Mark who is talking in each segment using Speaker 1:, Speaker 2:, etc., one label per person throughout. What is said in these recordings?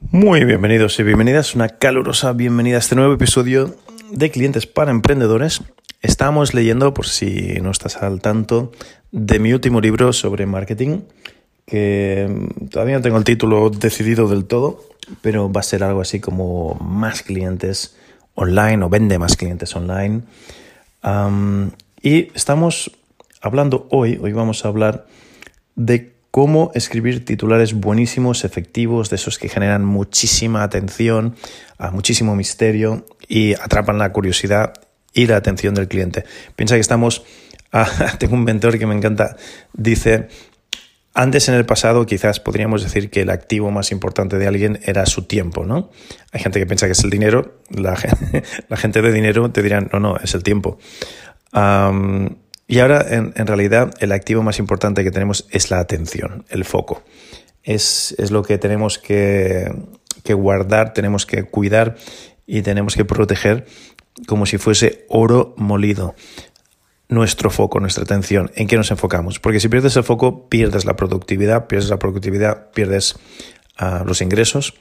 Speaker 1: Muy bienvenidos y bienvenidas, una calurosa bienvenida a este nuevo episodio de Clientes para Emprendedores. Estamos leyendo, por si no estás al tanto, de mi último libro sobre marketing, que todavía no tengo el título decidido del todo, pero va a ser algo así como más clientes online o vende más clientes online. y estamos hablando hoy, hoy vamos a hablar de cómo escribir titulares buenísimos, efectivos, de esos que generan muchísima atención, muchísimo misterio y atrapan la curiosidad y la atención del cliente. Piensa que estamos, tengo un mentor que me encanta, dice, antes en el pasado quizás podríamos decir que el activo más importante de alguien era su tiempo, ¿no? Hay gente que piensa que es el dinero, la, gente de dinero te dirán, no, no, es el tiempo. Y ahora, en, realidad, el activo más importante que tenemos es la atención, el foco. Es, lo que tenemos que, guardar, tenemos que cuidar y tenemos que proteger como si fuese oro molido. Nuestro foco, nuestra atención, ¿en qué nos enfocamos? Porque si pierdes el foco, pierdes la productividad, pierdes la productividad, pierdes ah, los ingresos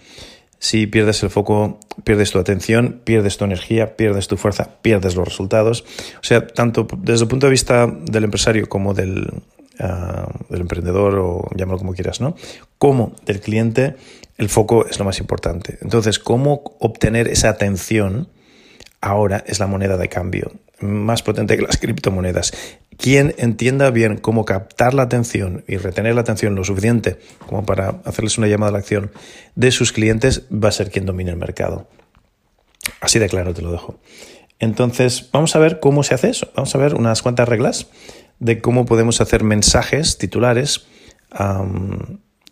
Speaker 1: si pierdes el foco, pierdes tu atención, pierdes tu energía, pierdes tu fuerza, pierdes los resultados. O sea, tanto desde el punto de vista del empresario como del, ah, del emprendedor, o llámalo como quieras, ¿no? Como del cliente, el foco es lo más importante. Entonces, ¿cómo obtener esa atención? Ahora es la moneda de cambio, más potente que las criptomonedas. Quien entienda bien cómo captar la atención y retener la atención lo suficiente como para hacerles una llamada a la acción de sus clientes va a ser quien domine el mercado. Así de claro te lo dejo. Entonces, vamos a ver cómo se hace eso. Vamos a ver unas cuantas reglas de cómo podemos hacer mensajes titulares.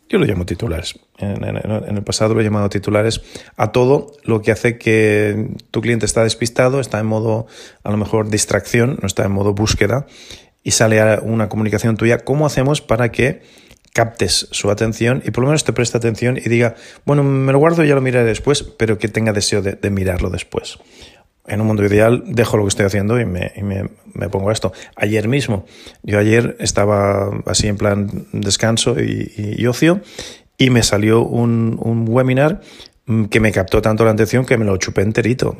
Speaker 1: Yo lo llamo titulares. En, el pasado lo he llamado titulares a todo lo que hace que tu cliente está despistado, está en modo a lo mejor distracción, no está en modo búsqueda y sale una comunicación tuya. ¿Cómo hacemos para que captes su atención y por lo menos te preste atención y diga, bueno, me lo guardo y ya lo miraré después, pero que tenga deseo de, mirarlo después. En un mundo ideal dejo lo que estoy haciendo y, me, pongo a esto. Ayer mismo, yo ayer estaba así en plan descanso y, ocio y me salió un, un webinar que me captó tanto la atención que me lo chupé enterito.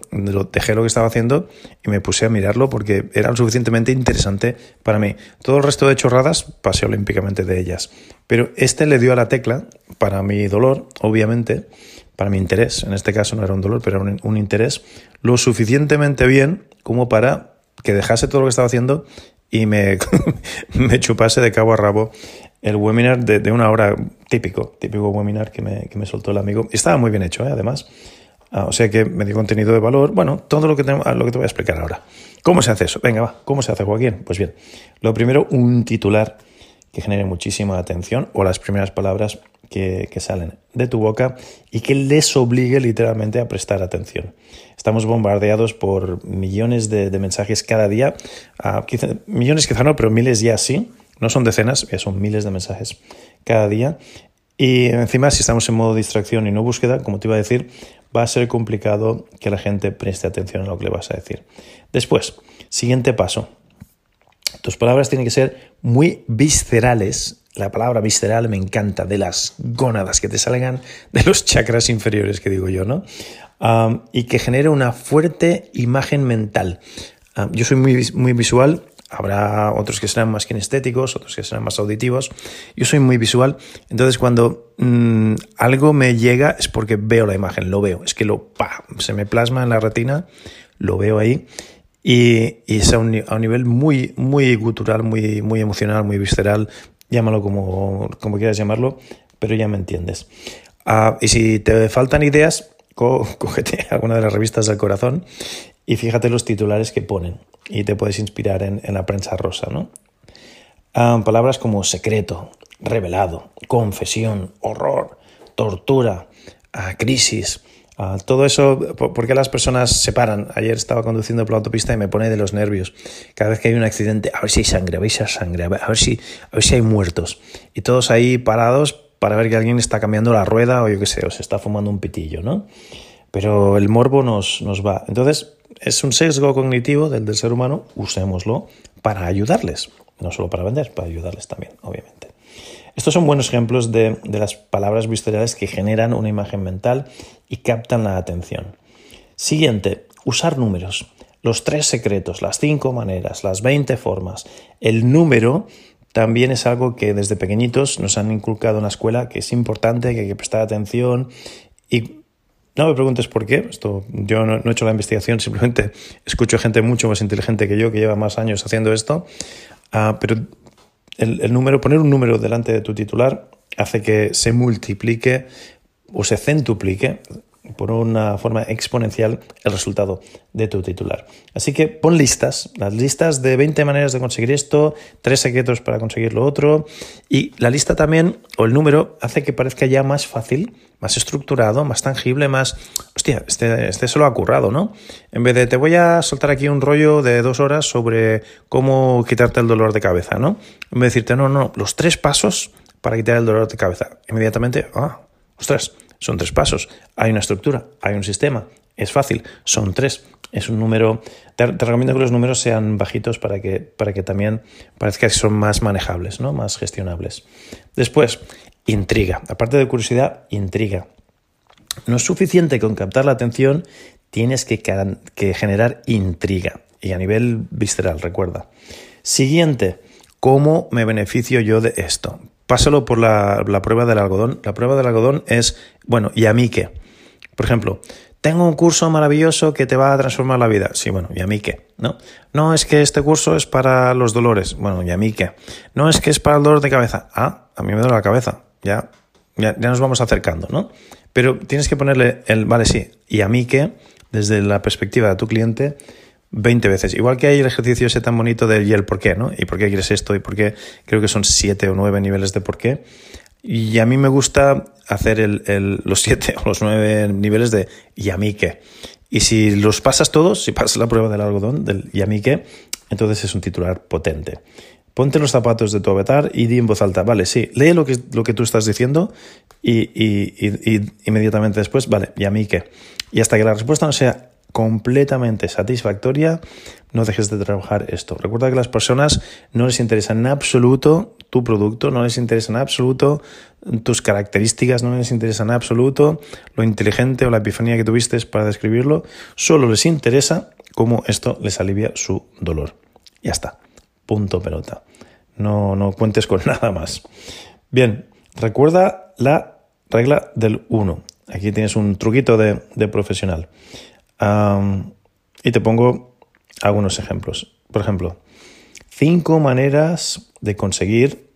Speaker 1: Dejé lo que estaba haciendo y me puse a mirarlo porque era lo suficientemente interesante para mí. Todo el resto de chorradas pasé olímpicamente de ellas. Pero este le dio a la tecla, para mi dolor, obviamente, para mi interés, en este caso no era un dolor, pero era un, interés, lo suficientemente bien como para que dejase todo lo que estaba haciendo y me, chupase de cabo a rabo el webinar de, una hora típico, típico webinar que me, que me soltó el amigo. Estaba muy bien hecho, ¿eh? además. Ah, o sea que me dio contenido de valor. Bueno, todo lo que, tengo, lo que te voy a explicar ahora. ¿Cómo se hace eso? Venga, va. ¿Cómo se hace, Joaquín? Pues bien, lo primero, un titular que genere muchísima atención o las primeras palabras que, salen de tu boca y que les obligue literalmente a prestar atención. Estamos bombardeados por millones de, mensajes cada día, millones quizá no, pero miles ya sí, no son decenas, ya son miles de mensajes cada día. Y encima, si estamos en modo distracción y no búsqueda, como te iba a decir, va a ser complicado que la gente preste atención a lo que le vas a decir. Después, siguiente paso. Tus palabras tienen que ser muy viscerales. La palabra visceral me encanta, de las gónadas que te salgan de los chakras inferiores, que digo yo, ¿no? y que genere una fuerte imagen mental. yo soy muy, muy visual Habrá otros que serán más kinestéticos, otros que serán más auditivos. Yo soy muy visual, entonces cuando mm, algo me llega es porque veo la imagen, lo veo, es que lo pa, se me plasma en la retina, lo veo ahí y, es a un, nivel muy, muy gutural, muy, muy emocional, muy visceral, llámalo como, como quieras llamarlo, pero ya me entiendes. Ah, y si te faltan ideas, cógete alguna de las revistas del corazón y fíjate los titulares que ponen y te puedes inspirar en, la prensa rosa, ¿no? Ah, palabras como secreto, revelado, confesión, horror, tortura, crisis. Todo eso, ¿por qué las personas se paran? Ayer estaba conduciendo por la autopista y me pone de los nervios. Cada vez que hay un accidente, a ver si hay sangre, a ver si hay sangre, a ver si, a ver si hay muertos. Y todos ahí parados para ver que alguien está cambiando la rueda o yo qué sé, o se está fumando un pitillo, ¿no? Pero el morbo nos, nos va. Entonces, es un sesgo cognitivo del, del ser humano, usémoslo para ayudarles, no solo para vender, para ayudarles también, obviamente. Estos son buenos ejemplos de, las palabras viscerales que generan una imagen mental y captan la atención. Siguiente, usar números. Los tres secretos, las cinco maneras, las 20 formas. El número también es algo que desde pequeñitos nos han inculcado en la escuela, que es importante, que hay que prestar atención. Y no me preguntes por qué, esto, yo no, he hecho la investigación, simplemente escucho gente mucho más inteligente que yo, que lleva más años haciendo esto, ah, pero el, número, poner un número delante de tu titular hace que se multiplique o se centuplique por una forma exponencial el resultado de tu titular. Así que pon listas, las listas de 20 maneras de conseguir esto, tres secretos para conseguir lo otro, y la lista también, o el número, hace que parezca ya más fácil, más estructurado, más tangible, más... Hostia, este, este se lo ha currado, ¿no? En vez de te voy a soltar aquí un rollo de dos horas sobre cómo quitarte el dolor de cabeza, ¿no? En vez de decirte, no, no, los tres pasos para quitar el dolor de cabeza. Inmediatamente, ah, ostras, son tres pasos. Hay una estructura, hay un sistema. Es fácil, son tres. Es un número. Te, recomiendo que los números sean bajitos para que, para que también parezca que son más manejables, ¿no? más gestionables. Después, intriga. Aparte de curiosidad, intriga. No es suficiente con captar la atención, tienes que, generar intriga. Y a nivel visceral, recuerda. Siguiente, ¿cómo me beneficio yo de esto? pásalo por la, prueba del algodón. La prueba del algodón es, bueno, ¿y a mí qué? Por ejemplo, tengo un curso maravilloso que te va a transformar la vida. Sí, bueno, ¿y a mí qué? ¿No? No es que este curso es para los dolores. Bueno, ¿y a mí qué? No es que es para el dolor de cabeza. Ah, a mí me duele la cabeza. Ya, ya nos vamos acercando, ¿no? Pero tienes que ponerle el, vale, sí, ¿y a mí qué? Desde la perspectiva de tu cliente 20 veces. Igual que hay el ejercicio ese tan bonito del y el por qué, ¿no? ¿Y por qué quieres esto? ¿Y por qué? Creo que son 7 o 9 niveles de por qué. Y a mí me gusta hacer el, los 7 o los 9 niveles de y a mí qué. Y si los pasas todos, si pasas la prueba del algodón, del y a mí qué, entonces es un titular potente. Ponte los zapatos de tu avatar y di en voz alta, vale, sí, lee lo que, lo que tú estás diciendo y, y, y, y inmediatamente después, vale, ¿y a mí qué? Y hasta que la respuesta no sea completamente satisfactoria, no dejes de trabajar esto. Recuerda que a las personas no les interesa en absoluto tu producto, no les interesa en absoluto tus características, no les interesa en absoluto lo inteligente o la epifanía que tuviste para describirlo, solo les interesa cómo esto les alivia su dolor. Ya está. Punto pelota. No, no cuentes con nada más. Bien, recuerda la regla del 1. Aquí tienes un truquito de, de profesional y te pongo algunos ejemplos. Por ejemplo, cinco maneras de conseguir,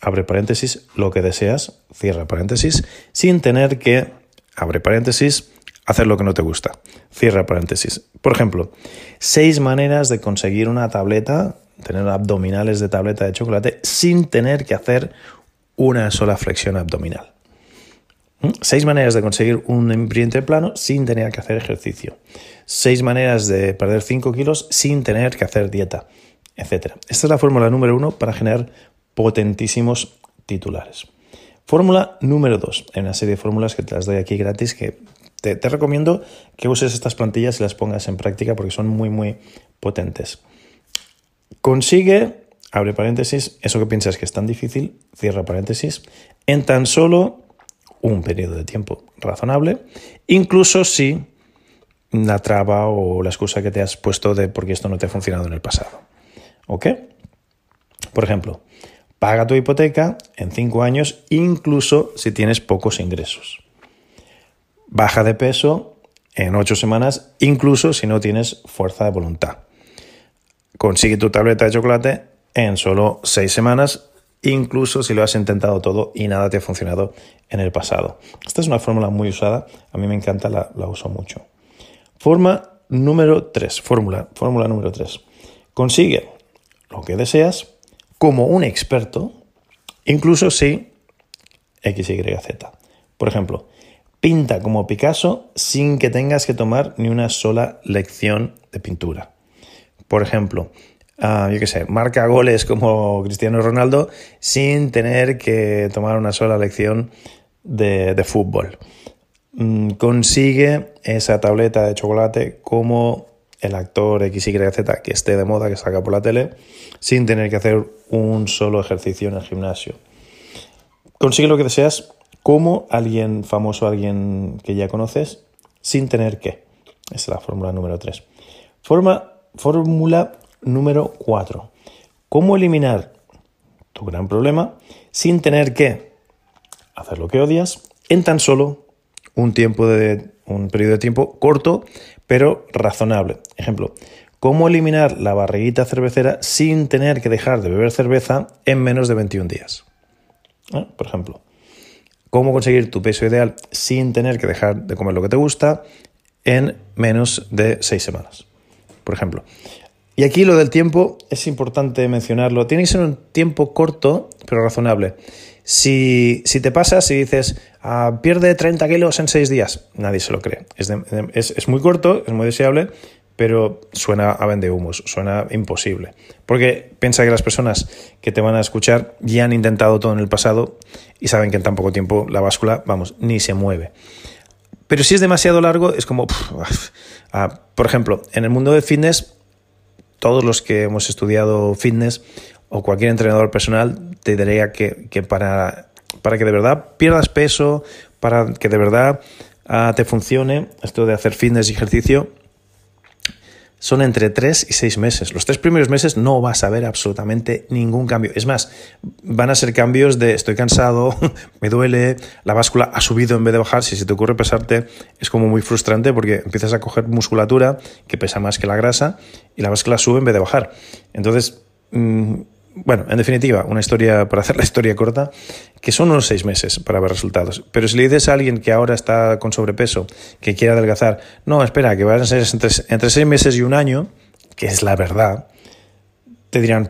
Speaker 1: abre paréntesis, lo que deseas, cierra paréntesis, sin tener que, abre paréntesis, hacer lo que no te gusta, cierra paréntesis. Por ejemplo, seis maneras de conseguir una tableta, tener abdominales de tableta de chocolate, sin tener que hacer una sola flexión abdominal. Seis maneras de conseguir un ambiente plano sin tener que hacer ejercicio. Seis maneras de perder 5 kilos sin tener que hacer dieta, etc. Esta es la fórmula número uno para generar potentísimos titulares. Fórmula número dos. Hay una serie de fórmulas que te las doy aquí gratis que te, te recomiendo que uses estas plantillas y las pongas en práctica porque son muy, muy potentes. Consigue, abre paréntesis, eso que piensas que es tan difícil, cierra paréntesis, en tan solo un periodo de tiempo razonable, incluso si la traba o la excusa que te has puesto de porque esto no te ha funcionado en el pasado. ¿Ok? Por ejemplo, paga tu hipoteca en cinco años, incluso si tienes pocos ingresos. Baja de peso en ocho semanas, incluso si no tienes fuerza de voluntad. Consigue tu tableta de chocolate en solo seis semanas, incluso si lo has intentado todo y nada te ha funcionado en el pasado. Esta es una fórmula muy usada, a mí me encanta, la, uso mucho. Forma número 3, fórmula, fórmula número 3. Consigue lo que deseas como un experto, incluso si XYZ. Por ejemplo, pinta como Picasso sin que tengas que tomar ni una sola lección de pintura. Por ejemplo, uh, yo qué sé, marca goles como Cristiano Ronaldo sin tener que tomar una sola lección de, fútbol. Mm, consigue esa tableta de chocolate como el actor XYZ que esté de moda, que salga por la tele, sin tener que hacer un solo ejercicio en el gimnasio. Consigue lo que deseas como alguien famoso, alguien que ya conoces, sin tener que. Esa es la fórmula número 3. Fórmula número 4. ¿Cómo eliminar tu gran problema sin tener que hacer lo que odias en tan solo un tiempo de un periodo de tiempo corto, pero razonable. Ejemplo, ¿cómo eliminar la barriguita cervecera sin tener que dejar de beber cerveza en menos de 21 días? ¿Eh? Por ejemplo, ¿cómo conseguir tu peso ideal sin tener que dejar de comer lo que te gusta en menos de 6 semanas? Por ejemplo. Y aquí lo del tiempo es importante mencionarlo. Tiene que ser un tiempo corto, pero razonable. Si, te pasas y dices, ah, pierde 30 kilos en 6 días, nadie se lo cree. Es, muy corto, es muy deseable, pero suena a vende humos, suena imposible. Porque piensa que las personas que te van a escuchar ya han intentado todo en el pasado y saben que en tan poco tiempo la báscula, vamos, ni se mueve. Pero si es demasiado largo, es como, ah, por ejemplo, en el mundo del fitness, todos los que hemos estudiado fitness o cualquier entrenador personal te diría que, para, para, que de verdad pierdas peso, para que de verdad ah, te funcione esto de hacer fitness y ejercicio, son entre 3 y 6 meses. Los tres primeros meses no vas a ver absolutamente ningún cambio. Es más, van a ser cambios de estoy cansado, me duele, la báscula ha subido en vez de bajar. Si se te ocurre pesarte, es como muy frustrante porque empiezas a coger musculatura que pesa más que la grasa y la báscula sube en vez de bajar. Entonces, mm, bueno, en definitiva, una historia, para hacer la historia corta, que son unos seis meses para ver resultados. Pero si le dices a alguien que ahora está con sobrepeso, que quiere adelgazar, no, espera, que van a ser entre, seis meses y un año, que es la verdad, te dirán,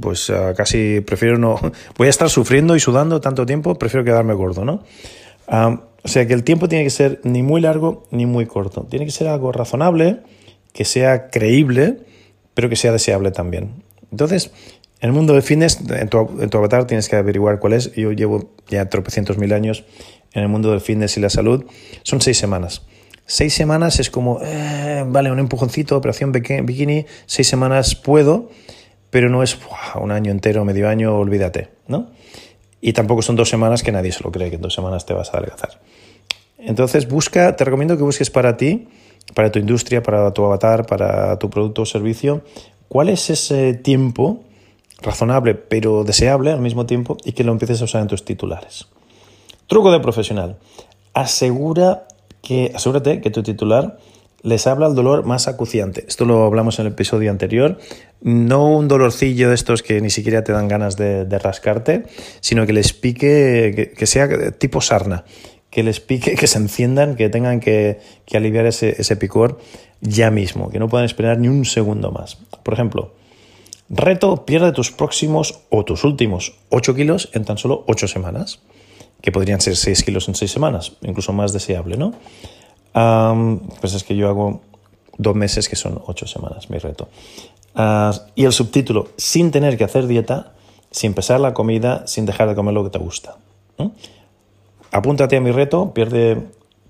Speaker 1: pues ah, casi prefiero no, voy a estar sufriendo y sudando tanto tiempo, prefiero quedarme gordo, ¿no? o sea que el tiempo tiene que ser ni muy largo ni muy corto. Tiene que ser algo razonable, que sea creíble, pero que sea deseable también. Entonces, en el mundo de fitness, en tu, avatar tienes que averiguar cuál es. Yo llevo ya tropecientos mil años en el mundo del fitness y la salud. Son seis semanas. Seis semanas es como, eh, vale, un empujoncito, operación bikini, seis semanas puedo, pero no es un año entero, medio año, olvídate, ¿no? Y tampoco son dos semanas que nadie se lo cree, que en dos semanas te vas a adelgazar. Entonces busca, te recomiendo que busques para ti, para tu industria, para tu avatar, para tu producto o servicio, cuál es ese tiempo razonable pero deseable al mismo tiempo y que lo empieces a usar en tus titulares. Truco de profesional. Asegura que, asegúrate que tu titular les habla el dolor más acuciante. Esto lo hablamos en el episodio anterior. No un dolorcillo de estos que ni siquiera te dan ganas de, rascarte, sino que les pique, que, sea tipo sarna, que les pique, que se enciendan, que tengan que, aliviar ese, ese picor ya mismo, que no puedan esperar ni un segundo más. Por ejemplo, Reto, pierde tus próximos o tus últimos 8 kilos en tan solo 8 semanas, que podrían ser 6 kilos en 6 semanas, incluso más deseable, ¿no? pues es que yo hago dos meses que son 8 semanas, mi reto. Ah, y el subtítulo, sin tener que hacer dieta, sin pesar la comida, sin dejar de comer lo que te gusta. Apúntate a mi reto, pierde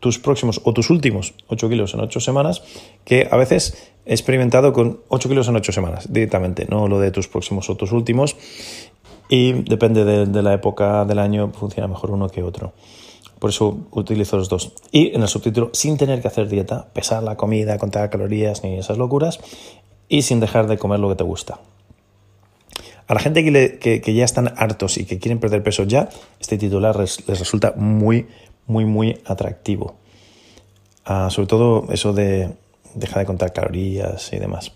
Speaker 1: tus próximos o tus últimos 8 kilos en 8 semanas, que a veces he experimentado con 8 kilos en 8 semanas directamente, no lo de tus próximos o tus últimos. Y depende de, la época del año, funciona mejor uno que otro. Por eso utilizo los dos. Y en el subtítulo, sin tener que hacer dieta, pesar la comida, contar calorías ni esas locuras, y sin dejar de comer lo que te gusta. A la gente que, que, ya están hartos y que quieren perder peso ya, este titular les resulta muy, muy, muy atractivo. Ah, sobre todo eso de dejar de contar calorías y demás.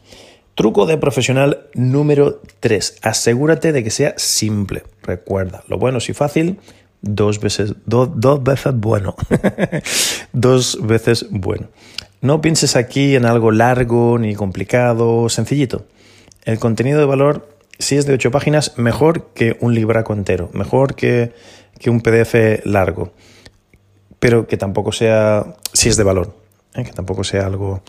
Speaker 1: Truco de profesional número 3. Asegúrate de que sea simple. Recuerda, lo bueno y fácil, dos veces, dos veces bueno. dos veces bueno. No pienses aquí en algo largo ni complicado, sencillito. El contenido de valor, si es de 8 páginas, mejor que un libraco entero. Mejor que que un PDF largo, pero que tampoco sea, si es de valor, ¿eh? que tampoco sea algo...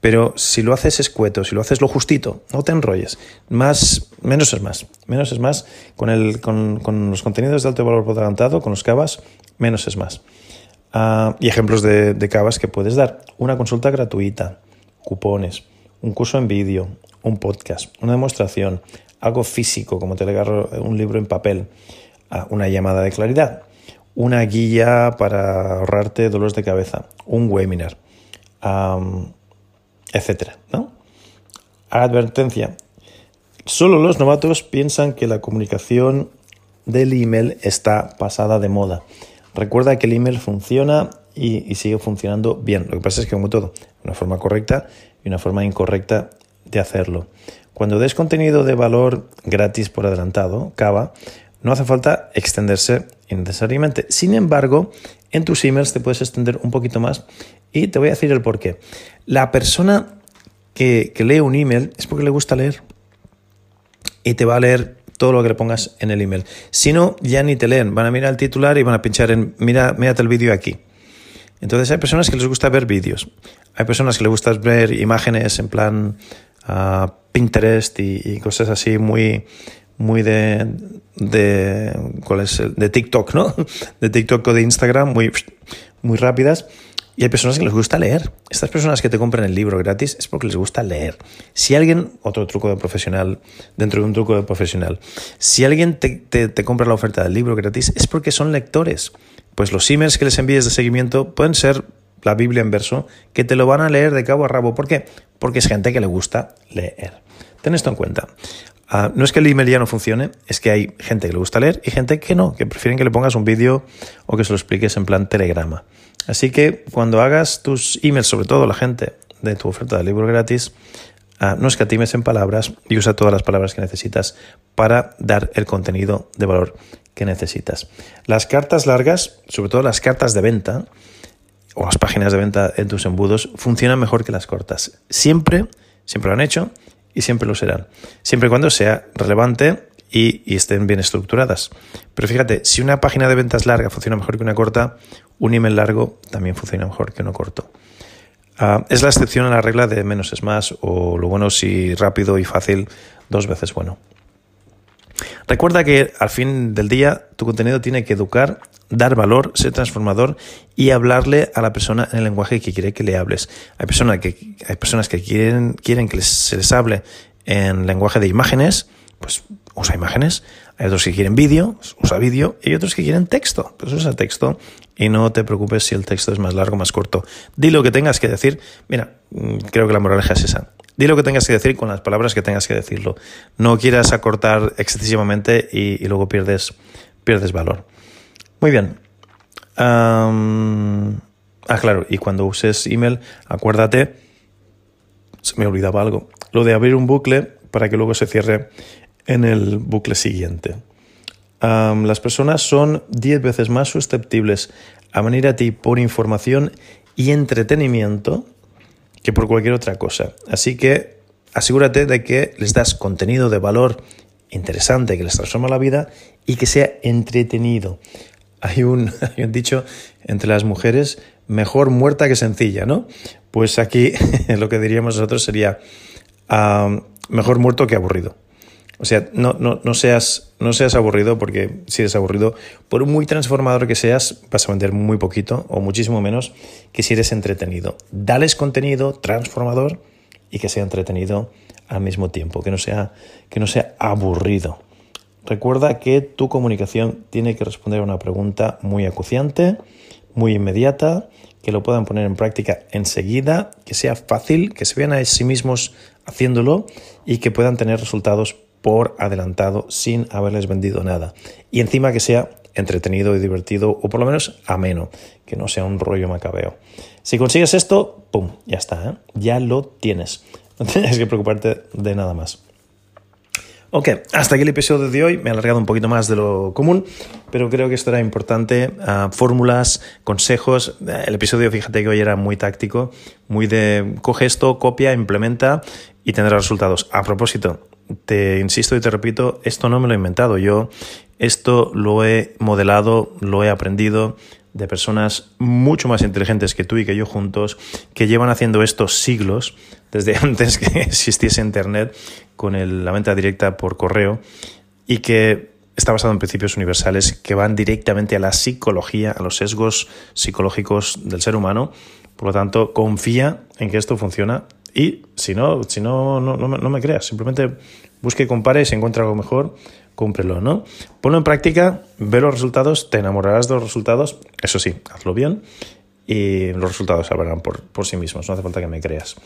Speaker 1: Pero si lo haces escueto, si lo haces lo justito, no te enrolles. Más, menos es más. Menos es más. Con, el, con, con los contenidos de alto valor por adelantado, con los cavas, menos es más. Ah, y ejemplos de, de cavas que puedes dar. Una consulta gratuita, cupones, un curso en vídeo, un podcast, una demostración, algo físico, como te agarro un libro en papel, ah, una llamada de claridad, una guía para ahorrarte dolores de cabeza, un webinar, etcétera, ¿no? Advertencia. Solo los novatos piensan que la comunicación del email está pasada de moda. Recuerda que el email funciona y, y, sigue funcionando bien. Lo que pasa es que, como todo, una forma correcta y una forma incorrecta de hacerlo. Cuando des contenido de valor gratis por adelantado, Cava, no hace falta extenderse innecesariamente. Sin embargo, en tus emails te puedes extender un poquito más y te voy a decir el por qué. La persona que, lee un email es porque le gusta leer y te va a leer todo lo que le pongas en el email. Si no, ya ni te leen, van a mirar el titular y van a pinchar en mira, mírate el vídeo aquí. Entonces hay personas que les gusta ver vídeos, hay personas que les gusta ver imágenes en plan uh, Pinterest y, cosas así muy, muy de, de, ¿cuál es de TikTok, ¿no? De TikTok o de Instagram, muy, muy rápidas. Y hay personas que les gusta leer. Estas personas que te compran el libro gratis es porque les gusta leer. Si alguien, otro truco de profesional, dentro de un truco de profesional, si alguien te, te, te compra la oferta del libro gratis es porque son lectores. Pues los emails que les envíes de seguimiento pueden ser la Biblia en verso, que te lo van a leer de cabo a rabo. ¿Por qué? Porque es gente que le gusta leer. Ten esto en cuenta. Uh, no es que el email ya no funcione, es que hay gente que le gusta leer y gente que no, que prefieren que le pongas un vídeo o que se lo expliques en plan telegrama. Así que cuando hagas tus emails, sobre todo la gente de tu oferta de libro gratis, uh, no escatimes en palabras y usa todas las palabras que necesitas para dar el contenido de valor que necesitas. Las cartas largas, sobre todo las cartas de venta, o las páginas de venta en tus embudos funcionan mejor que las cortas. Siempre, siempre lo han hecho y siempre lo serán. Siempre y cuando sea relevante y, estén bien estructuradas. Pero fíjate, si una página de ventas larga funciona mejor que una corta, un email largo también funciona mejor que uno corto. Ah, es la excepción a la regla de menos es más o lo bueno si rápido y fácil, dos veces bueno. Recuerda que al fin del día tu contenido tiene que educar dar valor, ser transformador y hablarle a la persona en el lenguaje que quiere que le hables. Hay, personas que, hay personas que quieren, quieren que se les hable en lenguaje de imágenes, pues usa imágenes. Hay otros que quieren vídeo, usa vídeo. Y hay otros que quieren texto, pues usa texto. Y no te preocupes si el texto es más largo o más corto. Di lo que tengas que decir. Mira, mm, creo que la moraleja es esa. Di lo que tengas que decir con las palabras que tengas que decirlo. No quieras acortar excesivamente y, y luego pierdes, pierdes valor. Muy bien. ah, claro, y cuando uses email, acuérdate, se me olvidaba algo, lo de abrir un bucle para que luego se cierre en el bucle siguiente. las personas son 10 veces más susceptibles a venir a ti por información y entretenimiento que por cualquier otra cosa. Así que asegúrate de que les das contenido de valor interesante que les transforma la vida y que sea entretenido hay un, dicho entre las mujeres, mejor muerta que sencilla, ¿no? Pues aquí lo que diríamos nosotros sería mejor muerto que aburrido. O sea, no, seas, no seas aburrido porque si eres aburrido, por muy transformador que seas, vas a vender muy poquito o muchísimo menos que si eres entretenido. Dales contenido transformador y que sea entretenido al mismo tiempo, que no sea, que no sea aburrido. Recuerda que tu comunicación tiene que responder a una pregunta muy acuciante, muy inmediata, que lo puedan poner en práctica enseguida, que sea fácil, que se vean a sí mismos haciéndolo y que puedan tener resultados por adelantado sin haberles vendido nada. Y encima que sea entretenido y divertido o por lo menos ameno, que no sea un rollo macabeo. Si consigues esto, ¡pum! Ya está, ¿eh? ya lo tienes. No tienes que preocuparte de nada más. Ok, hasta aquí el episodio de hoy. Me he alargado un poquito más de lo común, pero creo que esto era importante. Ah, fórmulas, consejos. Eh, el episodio, fíjate que hoy era muy táctico, muy de coge esto, copia, implementa y tendrás resultados. A propósito, te insisto y te repito, esto no me lo he inventado yo, esto lo he modelado, lo he aprendido de personas mucho más inteligentes que tú y que yo juntos, que llevan haciendo estos siglos, desde antes que existiese Internet, con la venta directa por correo, y que está basado en principios universales que van directamente a la psicología, a los sesgos psicológicos del ser humano. Por lo tanto, confía en que esto funciona y si no, si no, no, no, me creas, simplemente busque, compare y si encuentra algo mejor, cúmprelo, ¿no? Ponlo en práctica, ve los resultados, te enamorarás de los resultados, eso sí, hazlo bien y los resultados hablarán por, por sí mismos, no hace falta que me creas.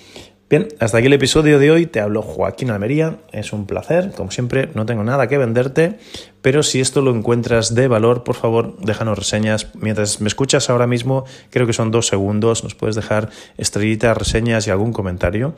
Speaker 1: Bien, hasta aquí el episodio de hoy. Te hablo Joaquín Almería. Es un placer. Como siempre, no tengo nada que venderte, pero si esto lo encuentras de valor, por favor, déjanos reseñas. Mientras me escuchas ahora mismo, creo que son dos segundos, nos puedes dejar estrellitas, reseñas y algún comentario,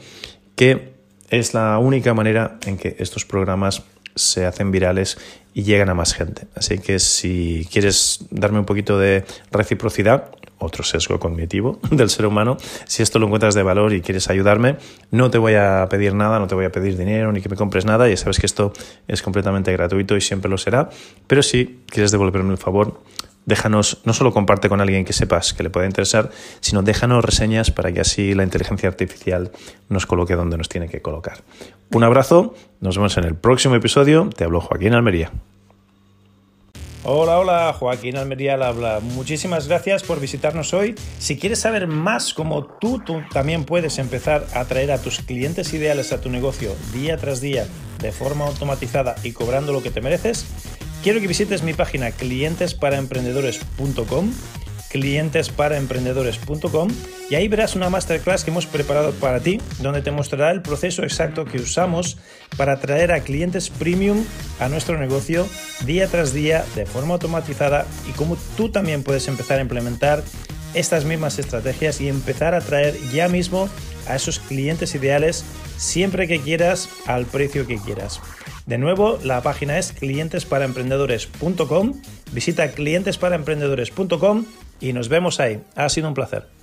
Speaker 1: que es la única manera en que estos programas se hacen virales y llegan a más gente. Así que si quieres darme un poquito de reciprocidad, otro sesgo cognitivo del ser humano, si esto lo encuentras de valor y quieres ayudarme, no te voy a pedir nada, no te voy a pedir dinero ni que me compres nada, ya sabes que esto es completamente gratuito y siempre lo será, pero si quieres devolverme el favor, déjanos, no solo comparte con alguien que sepas que le pueda interesar, sino déjanos reseñas para que así la inteligencia artificial nos coloque donde nos tiene que colocar. Un abrazo, nos vemos en el próximo episodio, te hablo Joaquín Almería.
Speaker 2: Hola, hola, Joaquín Almería al habla. Muchísimas gracias por visitarnos hoy. Si quieres saber más cómo tú, tú también puedes empezar a atraer a tus clientes ideales a tu negocio día tras día de forma automatizada y cobrando lo que te mereces, quiero que visites mi página clientesparaemprendedores.com clientesparaemprendedores.com y ahí verás una masterclass que hemos preparado para ti, donde te mostrará el proceso exacto que usamos para atraer a clientes premium a nuestro negocio día tras día de forma automatizada y cómo tú también puedes empezar a implementar estas mismas estrategias y empezar a atraer ya mismo a esos clientes ideales siempre que quieras al precio que quieras. De nuevo, la página es clientesparaemprendedores.com. Visita clientesparaemprendedores.com y nos vemos ahí. Ha sido un placer.